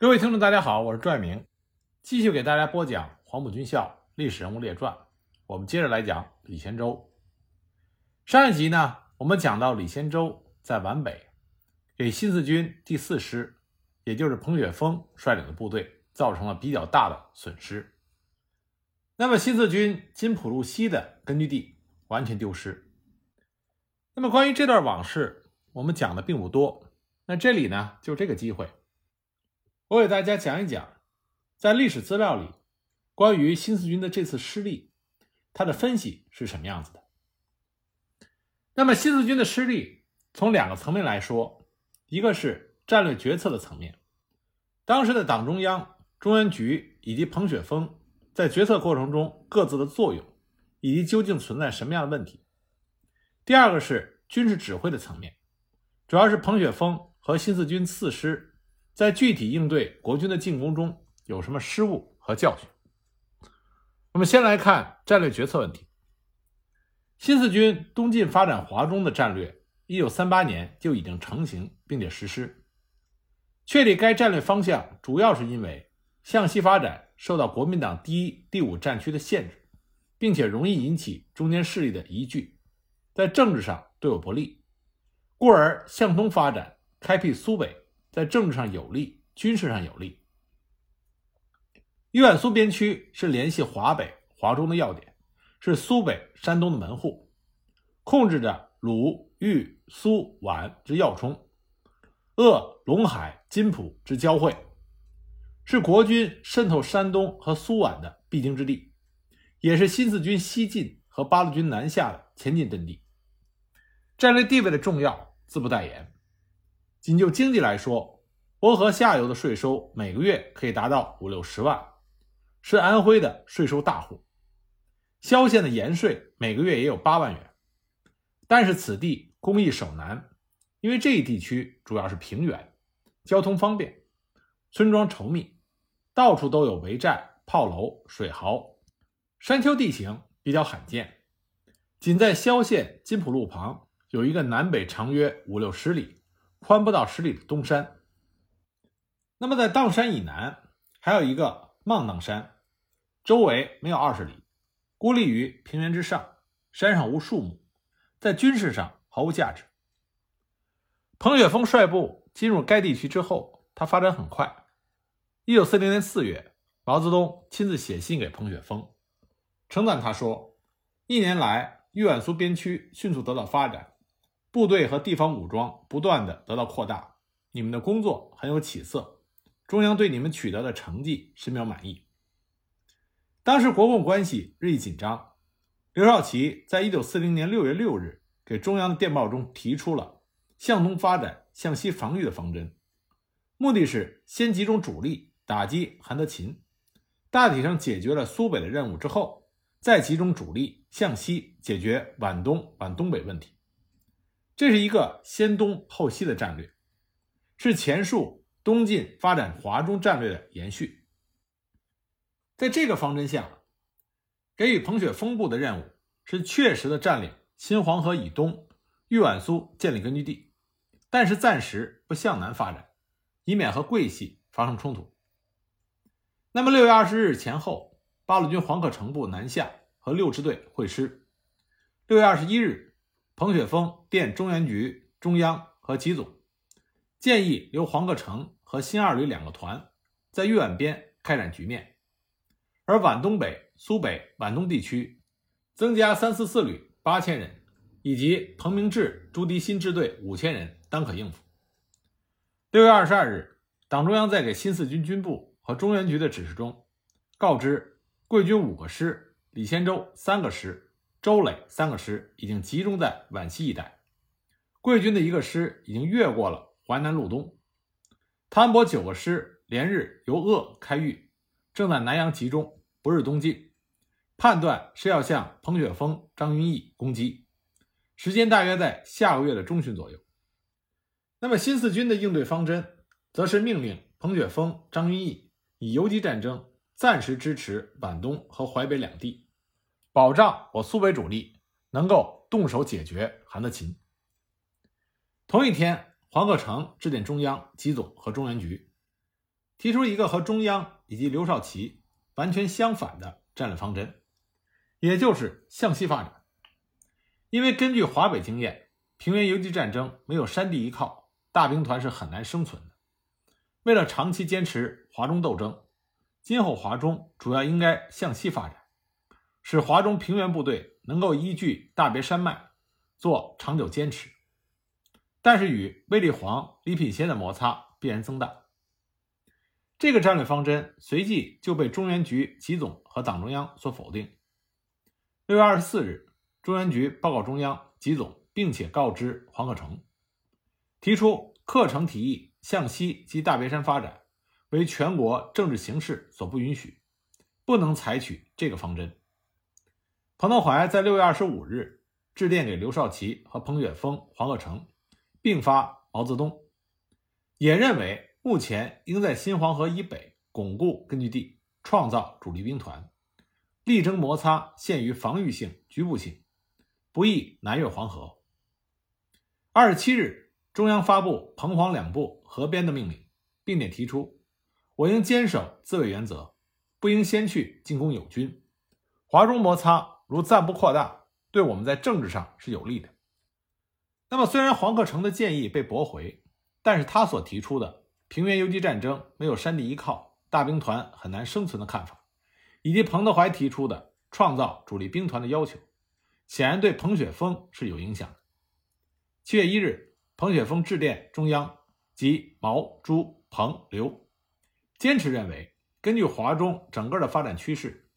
各位听众，大家好，我是朱爱明，继续给大家播讲《黄埔军校历史人物列传》。我们接着来讲李先洲。上一集呢，我们讲到李先洲在皖北给新四军第四师，也就是彭雪枫率领的部队造成了比较大的损失。那么新四军金浦路西的根据地完全丢失。那么关于这段往事，我们讲的并不多。那这里呢，就这个机会。我给大家讲一讲，在历史资料里，关于新四军的这次失利，它的分析是什么样子的。那么新四军的失利，从两个层面来说，一个是战略决策的层面，当时的党中央、中央局以及彭雪枫在决策过程中各自的作用，以及究竟存在什么样的问题。第二个是军事指挥的层面，主要是彭雪枫和新四军四师。在具体应对国军的进攻中有什么失误和教训？我们先来看战略决策问题。新四军东进发展华中的战略，一九三八年就已经成型并且实施。确立该战略方向，主要是因为向西发展受到国民党第一、第五战区的限制，并且容易引起中间势力的疑惧，在政治上对我不利，故而向东发展，开辟苏北。在政治上有利，军事上有利。豫皖苏边区是联系华北、华中的要点，是苏北、山东的门户，控制着鲁、豫、苏、皖之要冲，鄂、陇海、津浦之交汇，是国军渗透山东和苏皖的必经之地，也是新四军西进和八路军南下的前进阵地。战略地位的重要，自不待言。仅就经济来说，黄河下游的税收每个月可以达到五六十万，是安徽的税收大户。萧县的盐税每个月也有八万元，但是此地工艺首难，因为这一地区主要是平原，交通方便，村庄稠密，到处都有围寨、炮楼、水壕，山丘地形比较罕见。仅在萧县金浦路旁有一个南北长约五六十里。宽不到十里的东山，那么在砀山以南还有一个望砀山，周围没有二十里，孤立于平原之上，山上无树木，在军事上毫无价值。彭雪枫率部进入该地区之后，他发展很快。一九四零年四月，毛泽东亲自写信给彭雪枫，称赞他说：“一年来，豫皖苏边区迅速得到发展。”部队和地方武装不断的得到扩大，你们的工作很有起色，中央对你们取得的成绩深表满意。当时国共关系日益紧张，刘少奇在一九四零年六月六日给中央的电报中提出了向东发展、向西防御的方针，目的是先集中主力打击韩德勤，大体上解决了苏北的任务之后，再集中主力向西解决皖东、皖东北问题。这是一个先东后西的战略，是前述东进发展华中战略的延续。在这个方针下，给予彭雪枫部的任务是确实的占领新黄河以东豫皖苏建立根据地，但是暂时不向南发展，以免和桂系发生冲突。那么六月二十日前后，八路军黄克诚部南下和六支队会师。六月二十一日。彭雪枫电中原局、中央和集总，建议由黄克诚和新二旅两个团在豫皖边开展局面，而皖东北、苏北、皖东地区增加三四四旅八千人，以及彭明志、朱迪新支队五千人，当可应付。六月二十二日，党中央在给新四军军部和中原局的指示中，告知贵军五个师、李先洲三个师。周磊三个师已经集中在皖西一带，桂军的一个师已经越过了淮南路东，谭伯九个师连日由鄂开豫，正在南阳集中，不日东进，判断是要向彭雪枫、张云逸攻击，时间大约在下个月的中旬左右。那么新四军的应对方针，则是命令彭雪枫、张云逸以游击战争暂时支持皖东和淮北两地。保障我苏北主力能够动手解决韩德勤。同一天，黄克诚致电中央、集总和中原局，提出一个和中央以及刘少奇完全相反的战略方针，也就是向西发展。因为根据华北经验，平原游击战争没有山地依靠，大兵团是很难生存的。为了长期坚持华中斗争，今后华中主要应该向西发展，使华中平原部队能够依据大别山脉做长久坚持。但是与卫立煌、李品仙的摩擦必然增大。这个战略方针随即就被中原局吉总和党中央所否定。六月二十四日，中原局报告中央吉总，并且告知黄克诚，提出克诚提议向西及大别山发展为全国政治形势所不允许，不能采取这个方针。彭德怀在六月二十五日致电给刘少奇和彭雪枫、黄克诚，并发毛泽东，也认为。目前应在新黄河以北巩固根据地，创造主力兵团，力争摩擦限于防御性、局部性，不宜南越黄河。二十七日，中央发布彭黄两部合编的命令，并且提出：我应坚守自卫原则，不应先去进攻友军。华中摩擦如暂不扩大，对我们在政治上是有利的。那么，虽然黄克诚的建议被驳回，但是他所提出的。平原游击战争没有山地依靠，大兵团很难生存的看法，以及彭德怀提出的创造主力兵团的要求，显然对彭雪枫是有影响的。七月一日，彭雪枫致电中央及毛、朱、彭、刘，坚持认为，根据华中整个的发展趋势，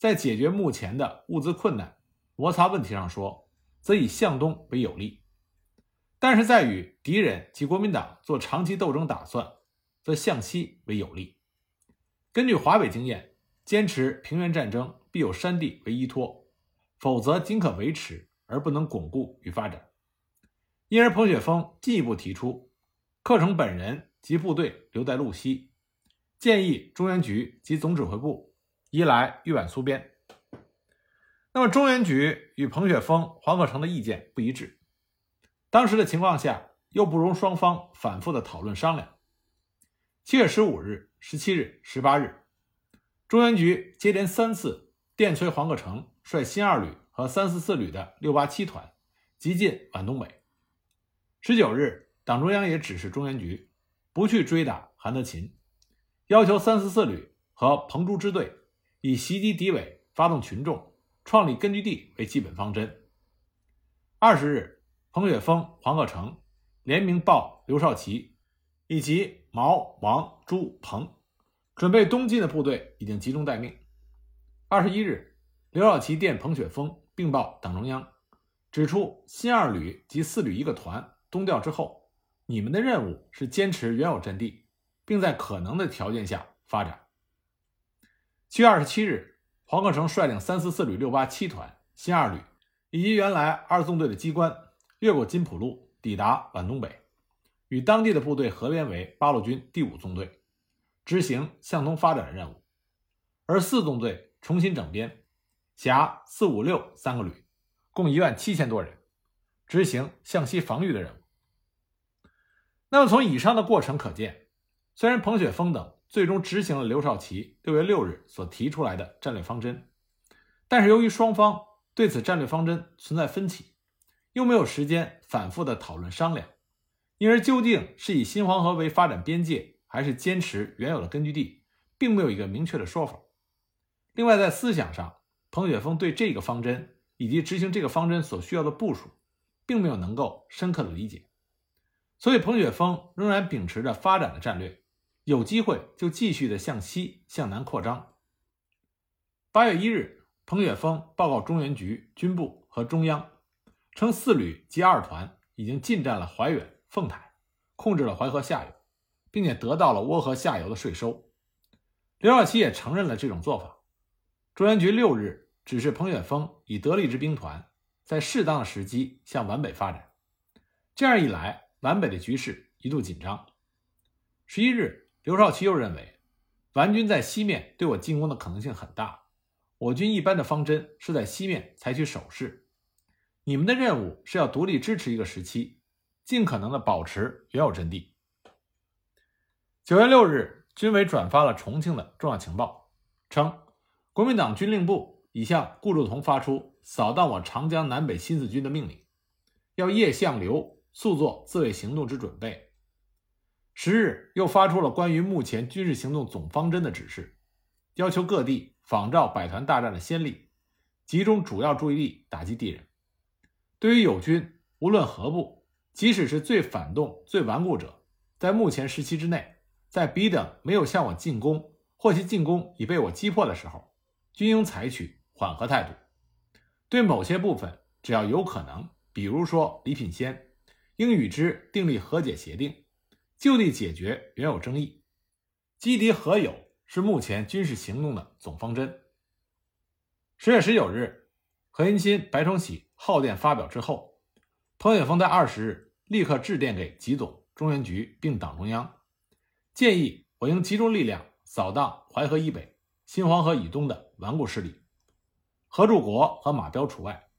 在解决目前的物资困难、摩擦问题上说，则以向东为有利，但是在与敌人及国民党做长期斗争打算。则向西为有利。根据华北经验，坚持平原战争必有山地为依托，否则仅可维持而不能巩固与发展。因而，彭雪枫进一步提出，克诚本人及部队留在路西，建议中原局及总指挥部移来豫皖苏边。那么，中原局与彭雪枫、黄克诚的意见不一致，当时的情况下又不容双方反复的讨论商量。七月十五日、十七日、十八日，中原局接连三次电催黄克诚率新二旅和三四四旅的六八七团急进皖东北。十九日，党中央也指示中原局不去追打韩德勤，要求三四四旅和彭朱支队以袭击敌伪、发动群众、创立根据地为基本方针。二十日，彭雪枫、黄克诚联名报刘少奇以及。毛、王、朱、彭准备东进的部队已经集中待命。二十一日，刘少奇电彭雪枫，并报党中央，指出新二旅及四旅一个团东调之后，你们的任务是坚持原有阵地，并在可能的条件下发展。七月二十七日，黄克诚率领三四四旅六八七团、新二旅以及原来二纵队的机关，越过金浦路，抵达皖东北。与当地的部队合编为八路军第五纵队，执行向东发展的任务；而四纵队重新整编，辖四五六三个旅，共一万七千多人，执行向西防御的任务。那么从以上的过程可见，虽然彭雪枫等最终执行了刘少奇六月六日所提出来的战略方针，但是由于双方对此战略方针存在分歧，又没有时间反复的讨论商量。因而，究竟是以新黄河为发展边界，还是坚持原有的根据地，并没有一个明确的说法。另外，在思想上，彭雪枫对这个方针以及执行这个方针所需要的部署，并没有能够深刻的理解。所以，彭雪枫仍然秉持着发展的战略，有机会就继续的向西向南扩张。八月一日，彭雪枫报告中原局、军部和中央，称四旅及二团已经进占了怀远。凤台控制了淮河下游，并且得到了涡河下游的税收。刘少奇也承认了这种做法。中原局六日指示彭雪枫以得力之兵团，在适当的时机向皖北发展。这样一来，皖北的局势一度紧张。十一日，刘少奇又认为，顽军在西面对我进攻的可能性很大，我军一般的方针是在西面采取守势。你们的任务是要独立支持一个时期。尽可能的保持原有阵地。九月六日，军委转发了重庆的重要情报，称国民党军令部已向顾祝同发出扫荡我长江南北新四军的命令，要叶向流速做自卫行动之准备。十日又发出了关于目前军事行动总方针的指示，要求各地仿照百团大战的先例，集中主要注意力打击敌人。对于友军，无论何部，即使是最反动、最顽固者，在目前时期之内。在彼等没有向我进攻，或其进攻已被我击破的时候，均应采取缓和态度。对某些部分，只要有可能，比如说李品仙，应与之订立和解协定，就地解决原有争议。击敌和友是目前军事行动的总方针。十月十九日，何应钦、白崇禧号电发表之后，彭雪枫在二十日立刻致电给吉总、中原局并党中央。建议我应集中力量扫荡淮河以北、新黄河以东的顽固势力，何柱国和马彪除外，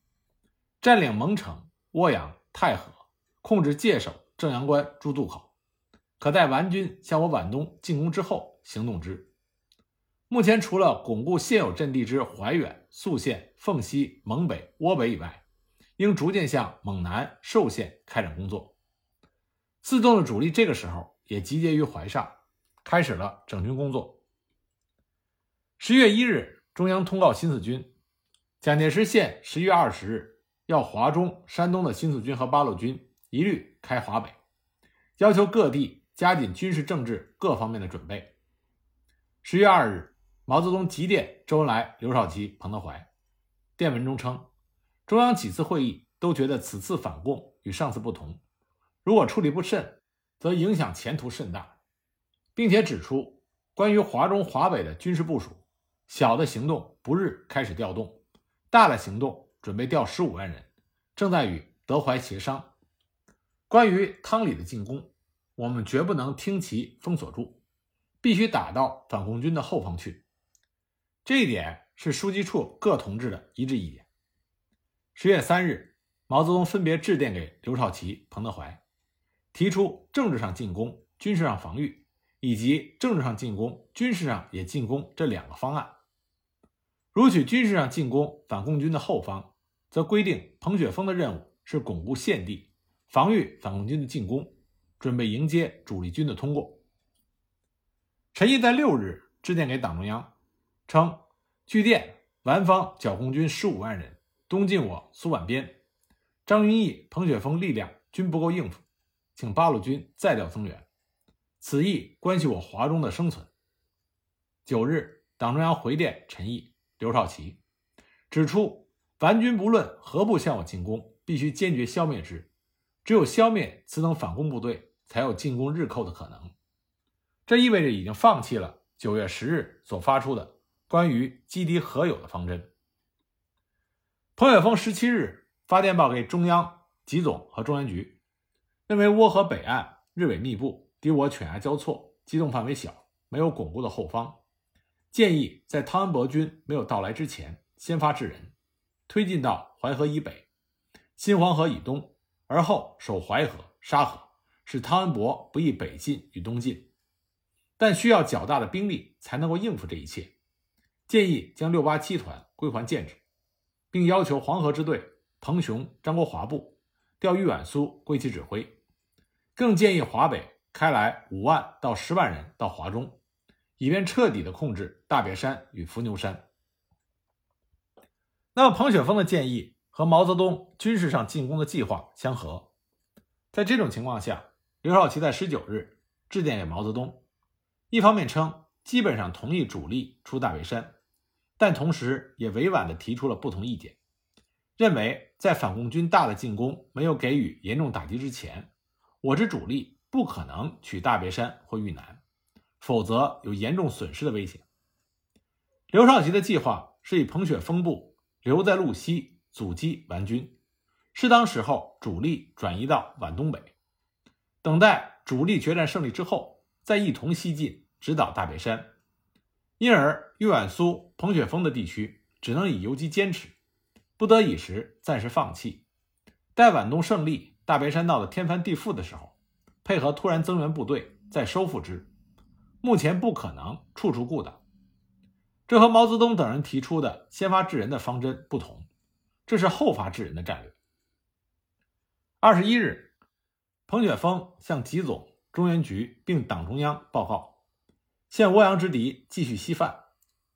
占领蒙城、涡阳、太和，控制界首、正阳关诸渡口，可待顽军向我皖东进攻之后行动之。目前除了巩固现有阵地之怀远、宿县、凤西、蒙北、涡北以外，应逐渐向蒙南、寿县开展工作。自动的主力这个时候。也集结于淮上，开始了整军工作。十月一日，中央通告新四军，蒋介石限十月二十日要华中、山东的新四军和八路军一律开华北，要求各地加紧军事、政治各方面的准备。十月二日，毛泽东急电周恩来、刘少奇、彭德怀，电文中称，中央几次会议都觉得此次反共与上次不同，如果处理不慎。则影响前途甚大，并且指出，关于华中、华北的军事部署，小的行动不日开始调动，大的行动准备调十五万人，正在与德怀协商。关于汤里的进攻，我们绝不能听其封锁住，必须打到反共军的后方去。这一点是书记处各同志的一致意见。十月三日，毛泽东分别致电给刘少奇、彭德怀。提出政治上进攻、军事上防御，以及政治上进攻、军事上也进攻这两个方案。如取军事上进攻反共军的后方，则规定彭雪枫的任务是巩固现地，防御反共军的进攻，准备迎接主力军的通过。陈毅在六日致电给党中央，称据电皖方剿共军十五万人东进我苏皖边，张云逸、彭雪枫力量均不够应付。请八路军再调增援，此役关系我华中的生存。九日，党中央回电陈毅、刘少奇，指出顽军不论何部向我进攻，必须坚决消灭之。只有消灭此等反攻部队，才有进攻日寇的可能。这意味着已经放弃了九月十日所发出的关于击敌和友的方针。彭雪枫十七日发电报给中央集总和中原局。认为涡河北岸日伪密布，敌我犬牙交错，机动范围小，没有巩固的后方，建议在汤恩伯军没有到来之前，先发制人，推进到淮河以北、新黄河以东，而后守淮河、沙河，使汤恩伯不易北进与东进。但需要较大的兵力才能够应付这一切，建议将六八七团归还建制，并要求黄河支队彭雄、张国华部调豫皖苏归其指挥。更建议华北开来五万到十万人到华中，以便彻底的控制大别山与伏牛山。那么彭雪枫的建议和毛泽东军事上进攻的计划相合，在这种情况下，刘少奇在十九日致电给毛泽东，一方面称基本上同意主力出大别山，但同时也委婉地提出了不同意见，认为在反共军大的进攻没有给予严重打击之前。我之主力不可能取大别山或豫南，否则有严重损失的危险。刘少奇的计划是以彭雪枫部留在路西阻击顽军，适当时候主力转移到皖东北，等待主力决战胜利之后，再一同西进直捣大别山。因而豫皖苏彭雪枫的地区只能以游击坚持，不得已时暂时放弃，待皖东胜利。大别山闹得天翻地覆的时候，配合突然增援部队再收复之，目前不可能处处顾到。这和毛泽东等人提出的先发制人的方针不同，这是后发制人的战略。二十一日，彭雪枫向吉总、中原局并党中央报告，现涡阳之敌继续西犯，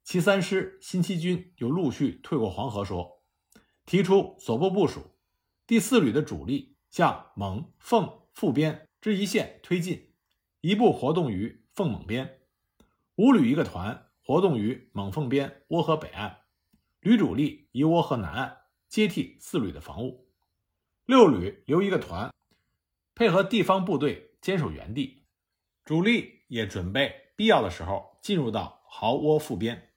其三师新七军又陆续退过黄河。说，提出所部部署，第四旅的主力向蒙、奉、阜边之一线推进，一部活动于奉蒙边，五旅一个团。活动于蒙凤边涡河北岸，旅主力移涡河南岸，接替四旅的防务。六旅留一个团，配合地方部队坚守原地，主力也准备必要的时候进入到壕窝腹边。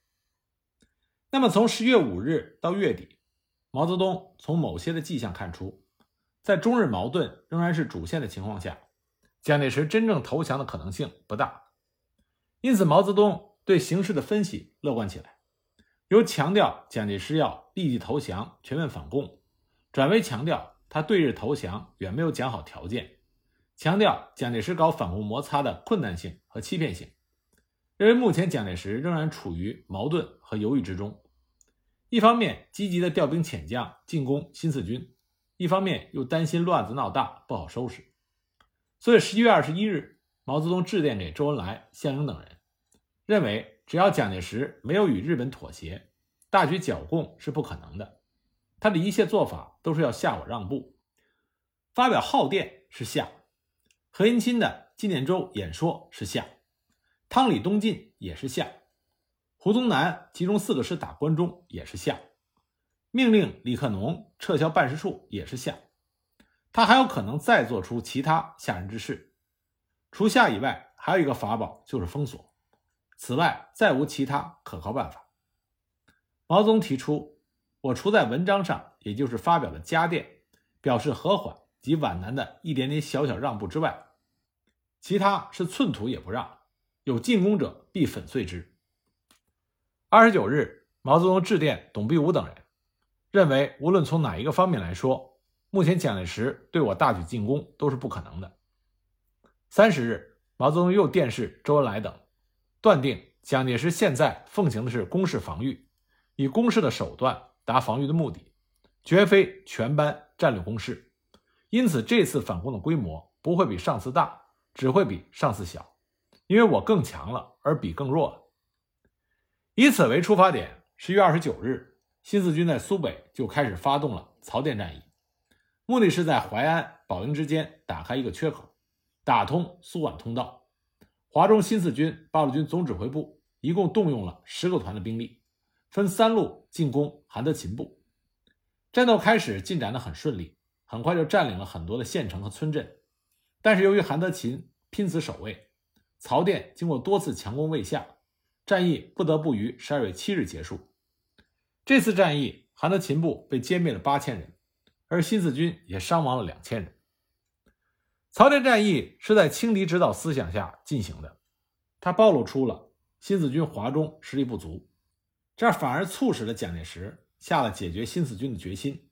那么，从十月五日到月底，毛泽东从某些的迹象看出，在中日矛盾仍然是主线的情况下，蒋介石真正投降的可能性不大。因此，毛泽东。对形势的分析乐观起来，由强调蒋介石要立即投降、全面反共，转为强调他对日投降远没有讲好条件，强调蒋介石搞反共摩擦的困难性和欺骗性，认为目前蒋介石仍然处于矛盾和犹豫之中，一方面积极的调兵遣将进攻新四军，一方面又担心乱子闹大不好收拾，所以十一月二十一日，毛泽东致电给周恩来、项英等人。认为只要蒋介石没有与日本妥协，大举剿共是不可能的。他的一切做法都是要下我让步。发表号电是下，何应钦的纪念周演说是下，汤里东进也是下，胡宗南集中四个师打关中也是下，命令李克农撤销办事处也是下。他还有可能再做出其他吓人之事。除下以外，还有一个法宝就是封锁。此外，再无其他可靠办法。毛泽东提出，我除在文章上，也就是发表了家电，表示和缓及皖南的一点点小小让步之外，其他是寸土也不让。有进攻者，必粉碎之。二十九日，毛泽东致电董必武等人，认为无论从哪一个方面来说，目前蒋介石对我大举进攻都是不可能的。三十日，毛泽东又电示周恩来等。断定蒋介石现在奉行的是攻势防御，以攻势的手段达防御的目的，绝非全班战略攻势。因此，这次反攻的规模不会比上次大，只会比上次小，因为我更强了，而比更弱了。以此为出发点，十月二十九日，新四军在苏北就开始发动了曹甸战役，目的是在淮安、宝应之间打开一个缺口，打通苏皖通道。华中新四军八路军总指挥部一共动用了十个团的兵力，分三路进攻韩德勤部。战斗开始进展的很顺利，很快就占领了很多的县城和村镇。但是由于韩德勤拼死守卫，曹甸经过多次强攻未下，战役不得不于十二月七日结束。这次战役，韩德勤部被歼灭了八千人，而新四军也伤亡了两千人。曹甸战役是在轻敌指导思想下进行的，它暴露出了新四军华中实力不足，这反而促使了蒋介石下了解决新四军的决心。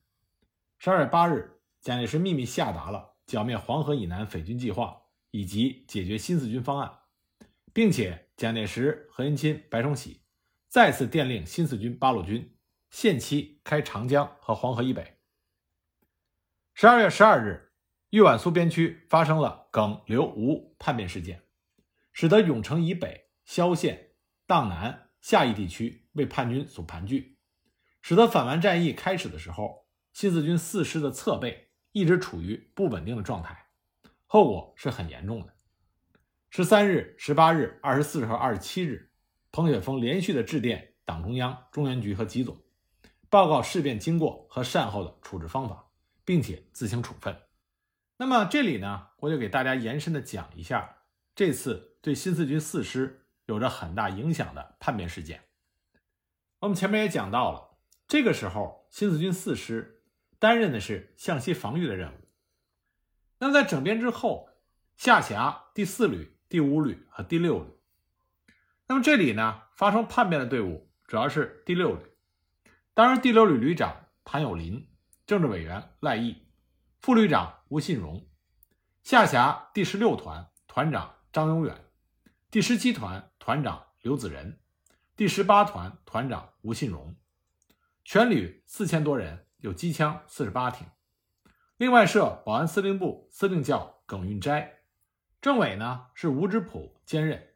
十二月八日，蒋介石秘密下达了剿灭黄河以南匪军计划以及解决新四军方案，并且蒋介石、何应钦、白崇禧再次电令新四军八路军限期开长江和黄河以北。十二月十二日。豫皖苏边区发生了耿、刘、吴叛变事件，使得永城以北、萧县、砀南、下邑地区为叛军所盘踞，使得反顽战役开始的时候，新四军四师的侧背一直处于不稳定的状态，后果是很严重的。十三日、十八日、二十四日和二十七日，彭雪枫连续的致电党中央、中原局和吉总，报告事变经过和善后的处置方法，并且自行处分。那么这里呢，我就给大家延伸的讲一下这次对新四军四师有着很大影响的叛变事件。我们前面也讲到了，这个时候新四军四师担任的是向西防御的任务。那么在整编之后，下辖第四旅、第五旅和第六旅。那么这里呢，发生叛变的队伍主要是第六旅，当然第六旅旅长谭友林，政治委员赖毅。副旅长吴信荣，下辖第十六团团长张永远，第十七团团长刘子仁，第十八团团长吴信荣。全旅四千多人，有机枪四十八挺。另外设保安司令部司令叫耿运斋，政委呢是吴之普兼任，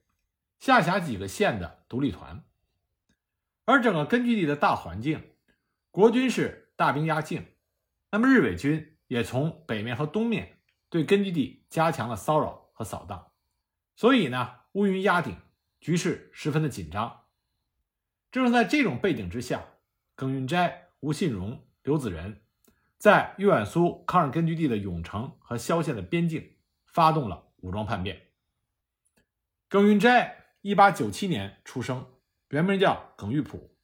下辖几个县的独立团。而整个根据地的大环境，国军是大兵压境，那么日伪军也从北面和东面对根据地加强了骚扰和扫荡，所以呢乌云压顶，局势十分的紧张。正是在这种背景之下，耿运斋、吴信荣、刘子仁。在豫皖苏抗日根据地的永城和萧县的边境，发动了武装叛变。耿运斋，一八九七年出生，原名叫耿玉璞，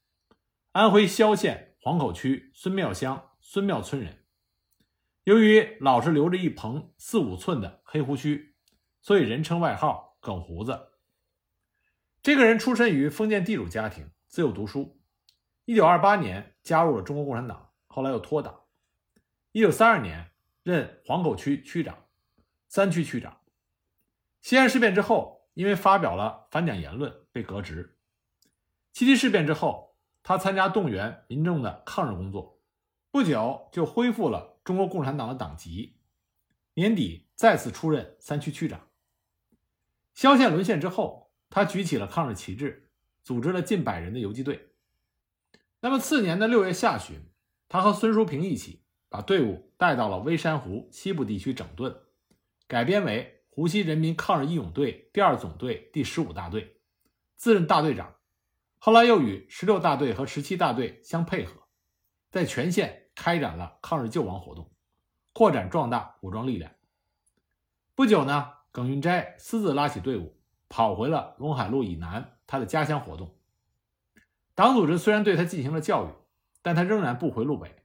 安徽萧县黄口区孙庙乡孙庙村人。由于老是留着一蓬四五寸的黑胡须，所以人称外号“耿胡子”。这个人出身于封建地主家庭，自幼读书。一九二八年加入了中国共产党，后来又脱党。一九三二年任黄口区区长、三区区长。西安事变之后，因为发表了反蒋言论被革职。七七事变之后，他参加动员民众的抗日工作，不久就恢复了中国共产党的党籍。年底再次出任三区区长。萧县沦陷之后，他举起了抗日旗帜，组织了近百人的游击队。那么次年的六月下旬，他和孙淑平一起。把队伍带到了微山湖西部地区整顿，改编为湖西人民抗日义勇队第二总队第十五大队，自任大队长。后来又与十六大队和十七大队相配合，在全县开展了抗日救亡活动，扩展壮大武装力量。不久呢，耿云斋私自拉起队伍，跑回了陇海路以南他的家乡活动。党组织虽然对他进行了教育，但他仍然不回路北。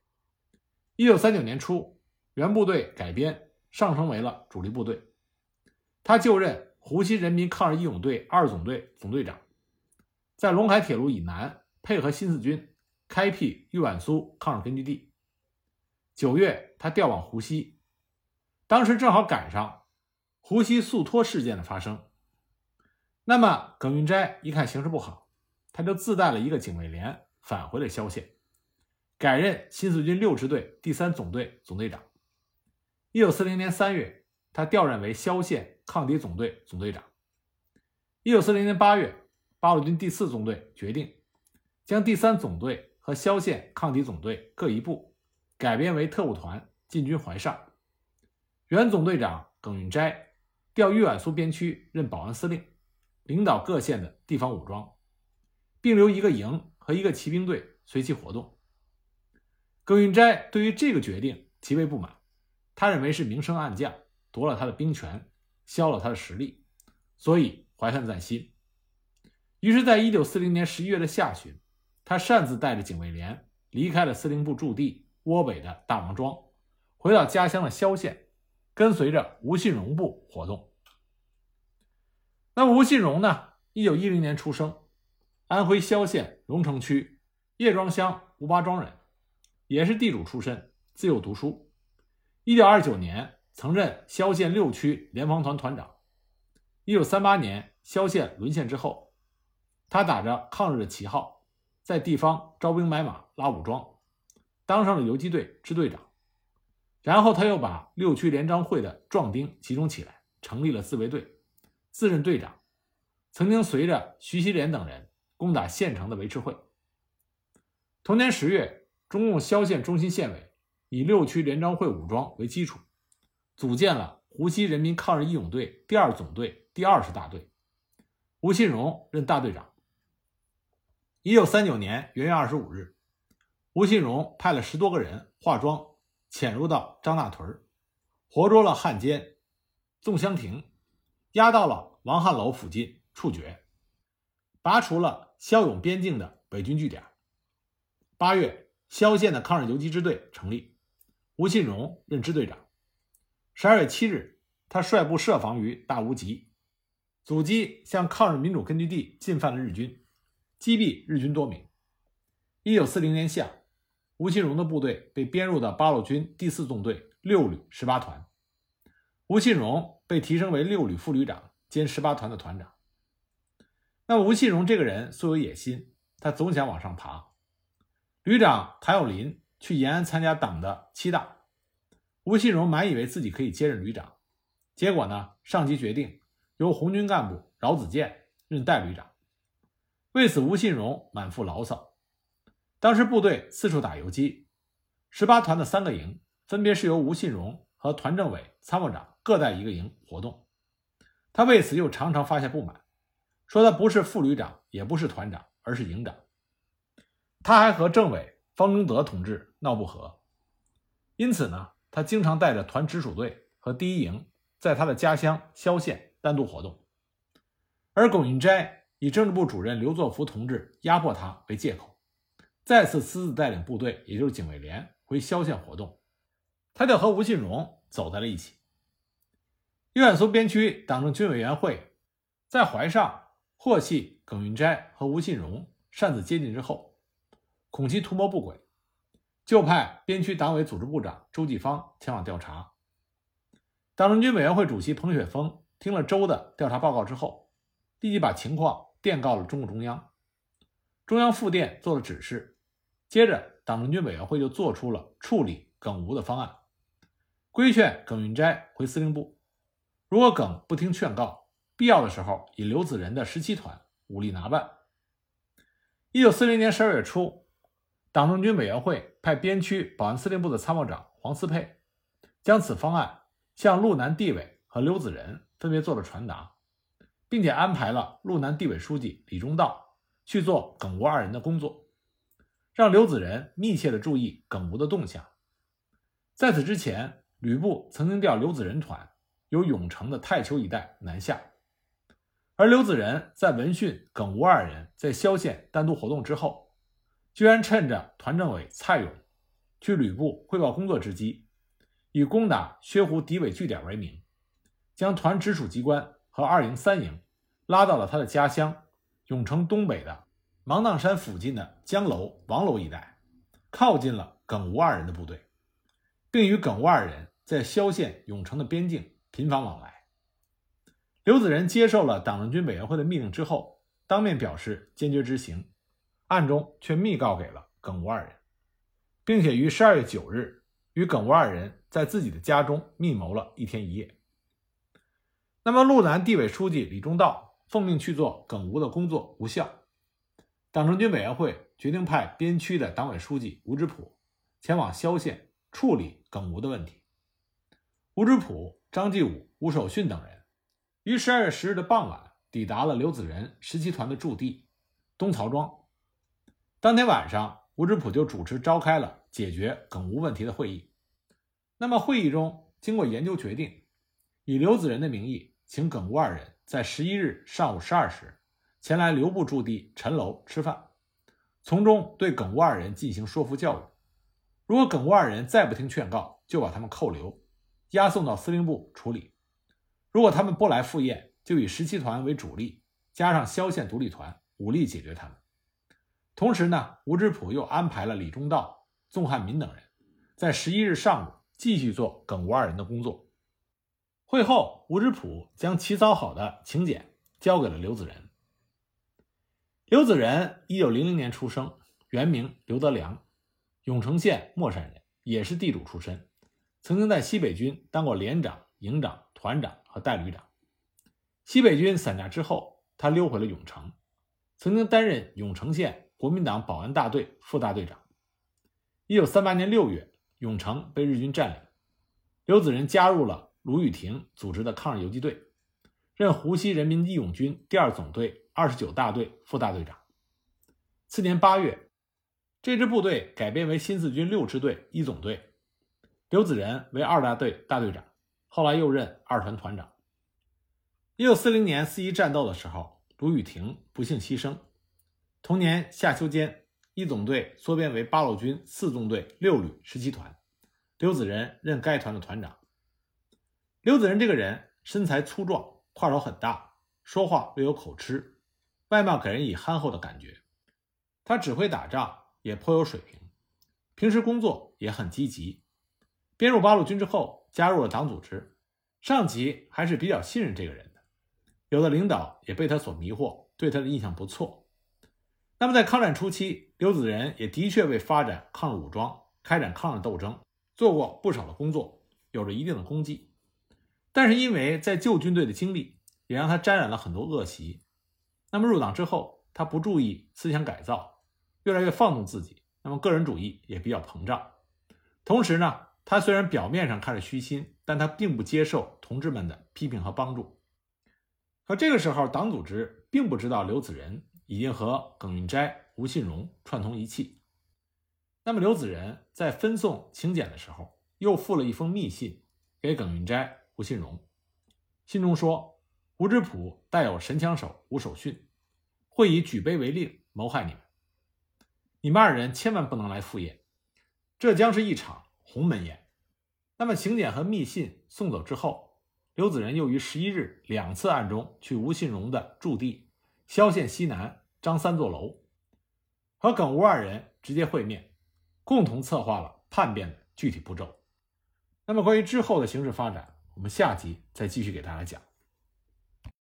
一九三九年初，原部队改编上升为了主力部队，他就任湖西人民抗日义勇队二总队总队长，在陇海铁路以南配合新四军开辟豫皖苏抗日根据地。九月，他调往湖西，当时正好赶上湖西肃托事件的发生。那么，耿云斋一看形势不好，他就自带了一个警卫连返回了萧县。改任新四军六支队第三总队总队长。一九四零年三月，他调任为萧县抗敌总队总队长。一九四零年八月，八路军第四纵队决定将第三总队和萧县抗敌总队各一部，改编为特务团进军淮上。原总队长耿云斋调豫皖苏边区任保安司令，领导各县的地方武装，并留一个营和一个骑兵队随其活动。耿运斋对于这个决定极为不满，他认为是明升暗降，夺了他的兵权，消了他的实力，所以怀恨在心。于是，在一九四零年十一月的下旬，他擅自带着警卫连离开了司令部驻地窝北的大王庄，回到家乡的萧县，跟随着吴信荣部活动。那么，吴信荣呢？一九一零年出生，安徽萧县荣城区叶庄乡吴八庄人。也是地主出身，自幼读书。一九二九年曾任萧县六区联防团团长。一九三八年萧县沦陷之后，他打着抗日的旗号，在地方招兵买马、拉武装，当上了游击队支队长。然后他又把六区联章会的壮丁集中起来，成立了自卫队，自任队长。曾经随着徐锡莲等人攻打县城的维持会。同年十月。中共萧县中心县委以六区联章会武装为基础，组建了湖西人民抗日义勇队第二总队第二十大队，吴信荣任大队长。一九三九年元月二十五日，吴信荣派了十多个人化妆潜入到张大屯活捉了汉奸宋香亭，押到了王汉楼附近处决，拔除了骁勇边境的伪军据点。八月。萧县的抗日游击支队成立，吴信荣任支队长。十二月七日，他率部设防于大无集，阻击向抗日民主根据地进犯的日军，击毙日军多名。一九四零年夏，吴信荣的部队被编入到八路军第四纵队六旅十八团，吴信荣被提升为六旅副旅长兼十八团的团长。那吴信荣这个人素有野心，他总想往上爬。旅长谭友林去延安参加党的七大，吴信荣满以为自己可以接任旅长，结果呢，上级决定由红军干部饶子健任代旅长。为此，吴信荣满腹牢骚。当时部队四处打游击，十八团的三个营分别是由吴信荣和团政委参谋长各带一个营活动，他为此又常常发下不满，说他不是副旅长，也不是团长，而是营长。他还和政委方中德同志闹不和，因此呢，他经常带着团直属队和第一营在他的家乡萧县单独活动，而龚云斋以政治部主任刘作福同志压迫他为借口，再次私自带领部队，也就是警卫连回萧县活动，他就和吴信荣走在了一起。豫皖苏边区党政军委员会在怀上获悉耿云斋和吴信荣擅自接近之后。恐其图谋不轨，就派边区党委组织部长周继芳前往调查。党政军委员会主席彭雪枫听了周的调查报告之后，立即把情况电告了中共中央。中央复电做了指示，接着党政军委员会就做出了处理耿吴的方案，规劝耿云斋回司令部。如果耿不听劝告，必要的时候以刘子仁的十七团武力拿办。一九四零年十二月初。党政军委员会派边区保安司令部的参谋长黄思佩，将此方案向路南地委和刘子仁分别做了传达，并且安排了路南地委书记李中道去做耿吴二人的工作，让刘子仁密切的注意耿吴的动向。在此之前，吕部曾经调刘子仁团由永城的太丘一带南下，而刘子仁在闻讯耿吴二人在萧县单独活动之后。居然趁着团政委蔡勇去旅部汇报工作之机，以攻打薛湖敌伪据点为名，将团直属机关和二营、三营拉到了他的家乡永城东北的芒砀山附近的江楼、王楼一带，靠近了耿吴二人的部队，并与耿吴二人在萧县、永城的边境频繁往来。刘子仁接受了党政军委员会的命令之后，当面表示坚决执行。暗中却密告给了耿吴二人，并且于十二月九日与耿吴二人在自己的家中密谋了一天一夜。那么，路南地委书记李中道奉命去做耿吴的工作无效，党政军委员会决定派边区的党委书记吴之甫前往萧县处理耿吴的问题。吴之甫、张继武、吴守训等人于十二月十日的傍晚抵达了刘子仁十七团的驻地东曹庄。当天晚上，吴志普就主持召开了解决耿吴问题的会议。那么会议中，经过研究决定，以刘子仁的名义，请耿吴二人在十一日上午十二时前来刘部驻地陈楼吃饭，从中对耿吴二人进行说服教育。如果耿吴二人再不听劝告，就把他们扣留，押送到司令部处理。如果他们不来赴宴，就以十七团为主力，加上萧县独立团，武力解决他们。同时呢，吴志普又安排了李中道、宋汉民等人，在十一日上午继续做耿吴二人的工作。会后，吴志普将起草好的请柬交给了刘子仁。刘子仁一九零零年出生，原名刘德良，永城县莫山人，也是地主出身，曾经在西北军当过连长、营长、团长和代旅长。西北军散架之后，他溜回了永城，曾经担任永城县。国民党保安大队副大队长。一九三八年六月，永城被日军占领，刘子仁加入了卢玉婷组织的抗日游击队，任湖西人民义勇军第二总队二十九大队副大队长。次年八月，这支部队改编为新四军六支队一总队，刘子仁为二大队大队长，后来又任二团团长。一九四零年四一战斗的时候，卢雨婷不幸牺牲。同年夏秋间，一总队缩编为八路军四纵队六旅十七团，刘子仁任该团的团长。刘子仁这个人身材粗壮，块头很大，说话略有口吃，外貌给人以憨厚的感觉。他指挥打仗也颇有水平，平时工作也很积极。编入八路军之后，加入了党组织，上级还是比较信任这个人的，有的领导也被他所迷惑。对他的印象不错。那么在抗战初期，刘子仁也的确为发展抗日武装、开展抗日斗争做过不少的工作，有着一定的功绩。但是因为在旧军队的经历，也让他沾染了很多恶习。那么入党之后，他不注意思想改造，越来越放纵自己，那么个人主义也比较膨胀。同时呢，他虽然表面上看着虚心，但他并不接受同志们的批评和帮助。可这个时候，党组织并不知道刘子仁已经和耿运斋、吴信荣串通一气。那么刘子仁在分送请柬的时候，又附了一封密信给耿运斋。吴信荣信中说：“吴知普带有神枪手吴守训，会以举杯为令谋害你们。你们二人千万不能来赴宴，这将是一场鸿门宴。”那么请柬和密信送走之后，刘子仁又于十一日两次暗中去吴信荣的驻地萧县西南张三座楼，和耿吴二人直接会面，共同策划了叛变的具体步骤。那么关于之后的形势发展，我们下集再继续给大家讲。